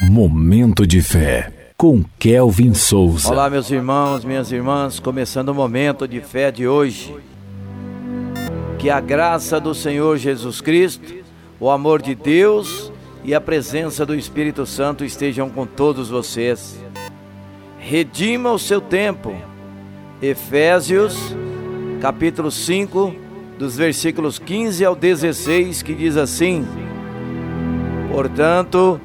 Momento de fé com Kelvin Souza. Olá, meus irmãos, minhas irmãs, começando o momento de fé de hoje. Que a graça do Senhor Jesus Cristo, o amor de Deus e a presença do Espírito Santo estejam com todos vocês. Redima o seu tempo. Efésios, capítulo 5, dos versículos 15 ao 16, que diz assim: Portanto,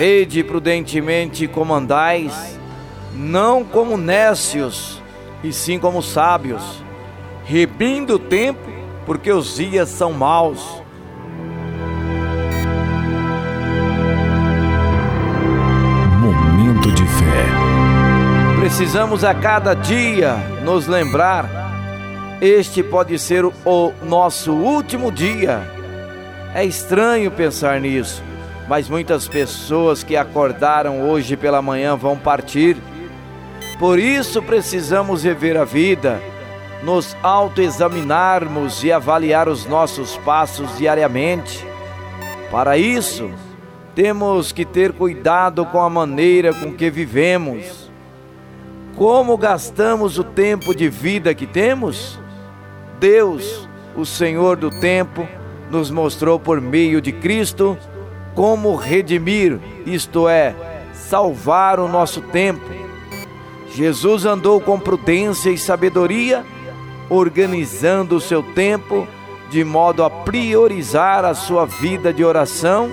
Vede prudentemente como andais, não como nécios, e sim como sábios, rebindo o tempo, porque os dias são maus. Momento de fé. Precisamos a cada dia nos lembrar, este pode ser o nosso último dia. É estranho pensar nisso mas muitas pessoas que acordaram hoje pela manhã vão partir. Por isso precisamos rever a vida, nos autoexaminarmos e avaliar os nossos passos diariamente. Para isso, temos que ter cuidado com a maneira com que vivemos. Como gastamos o tempo de vida que temos? Deus, o Senhor do tempo, nos mostrou por meio de Cristo como redimir, isto é, salvar o nosso tempo. Jesus andou com prudência e sabedoria, organizando o seu tempo de modo a priorizar a sua vida de oração,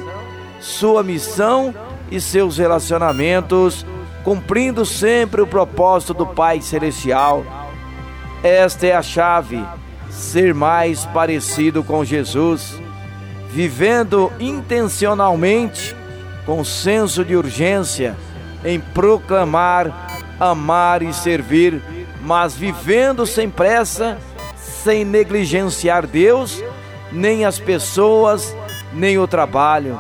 sua missão e seus relacionamentos, cumprindo sempre o propósito do Pai Celestial. Esta é a chave, ser mais parecido com Jesus vivendo intencionalmente, com senso de urgência, em proclamar, amar e servir, mas vivendo sem pressa, sem negligenciar Deus, nem as pessoas, nem o trabalho.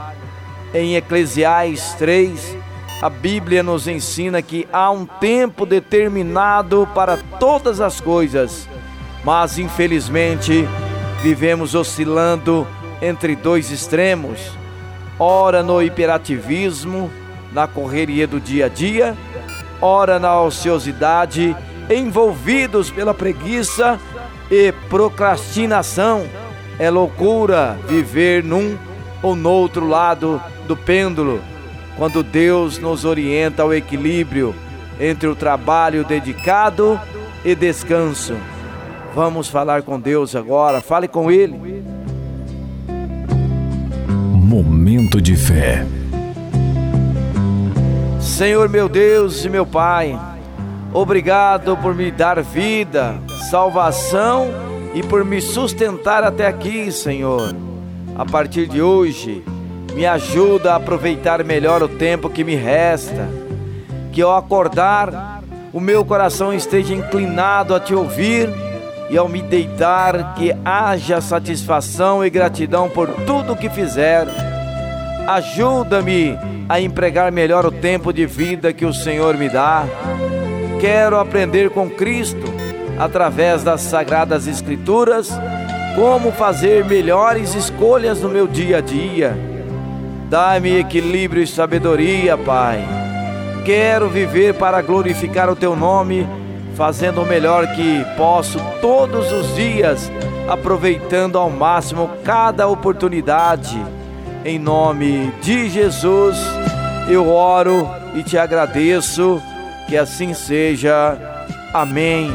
Em Eclesiais 3, a Bíblia nos ensina que há um tempo determinado para todas as coisas, mas infelizmente vivemos oscilando entre dois extremos, ora no hiperativismo, na correria do dia a dia, ora na ociosidade, envolvidos pela preguiça e procrastinação. É loucura viver num ou no outro lado do pêndulo, quando Deus nos orienta ao equilíbrio entre o trabalho dedicado e descanso. Vamos falar com Deus agora, fale com Ele. Momento de fé. Senhor meu Deus e meu Pai, obrigado por me dar vida, salvação e por me sustentar até aqui, Senhor. A partir de hoje, me ajuda a aproveitar melhor o tempo que me resta. Que ao acordar, o meu coração esteja inclinado a te ouvir e ao me deitar, que haja satisfação e gratidão por tudo que fizer. Ajuda-me a empregar melhor o tempo de vida que o Senhor me dá. Quero aprender com Cristo, através das sagradas Escrituras, como fazer melhores escolhas no meu dia a dia. Dá-me equilíbrio e sabedoria, Pai. Quero viver para glorificar o Teu nome fazendo o melhor que posso todos os dias, aproveitando ao máximo cada oportunidade. Em nome de Jesus, eu oro e te agradeço, que assim seja. Amém.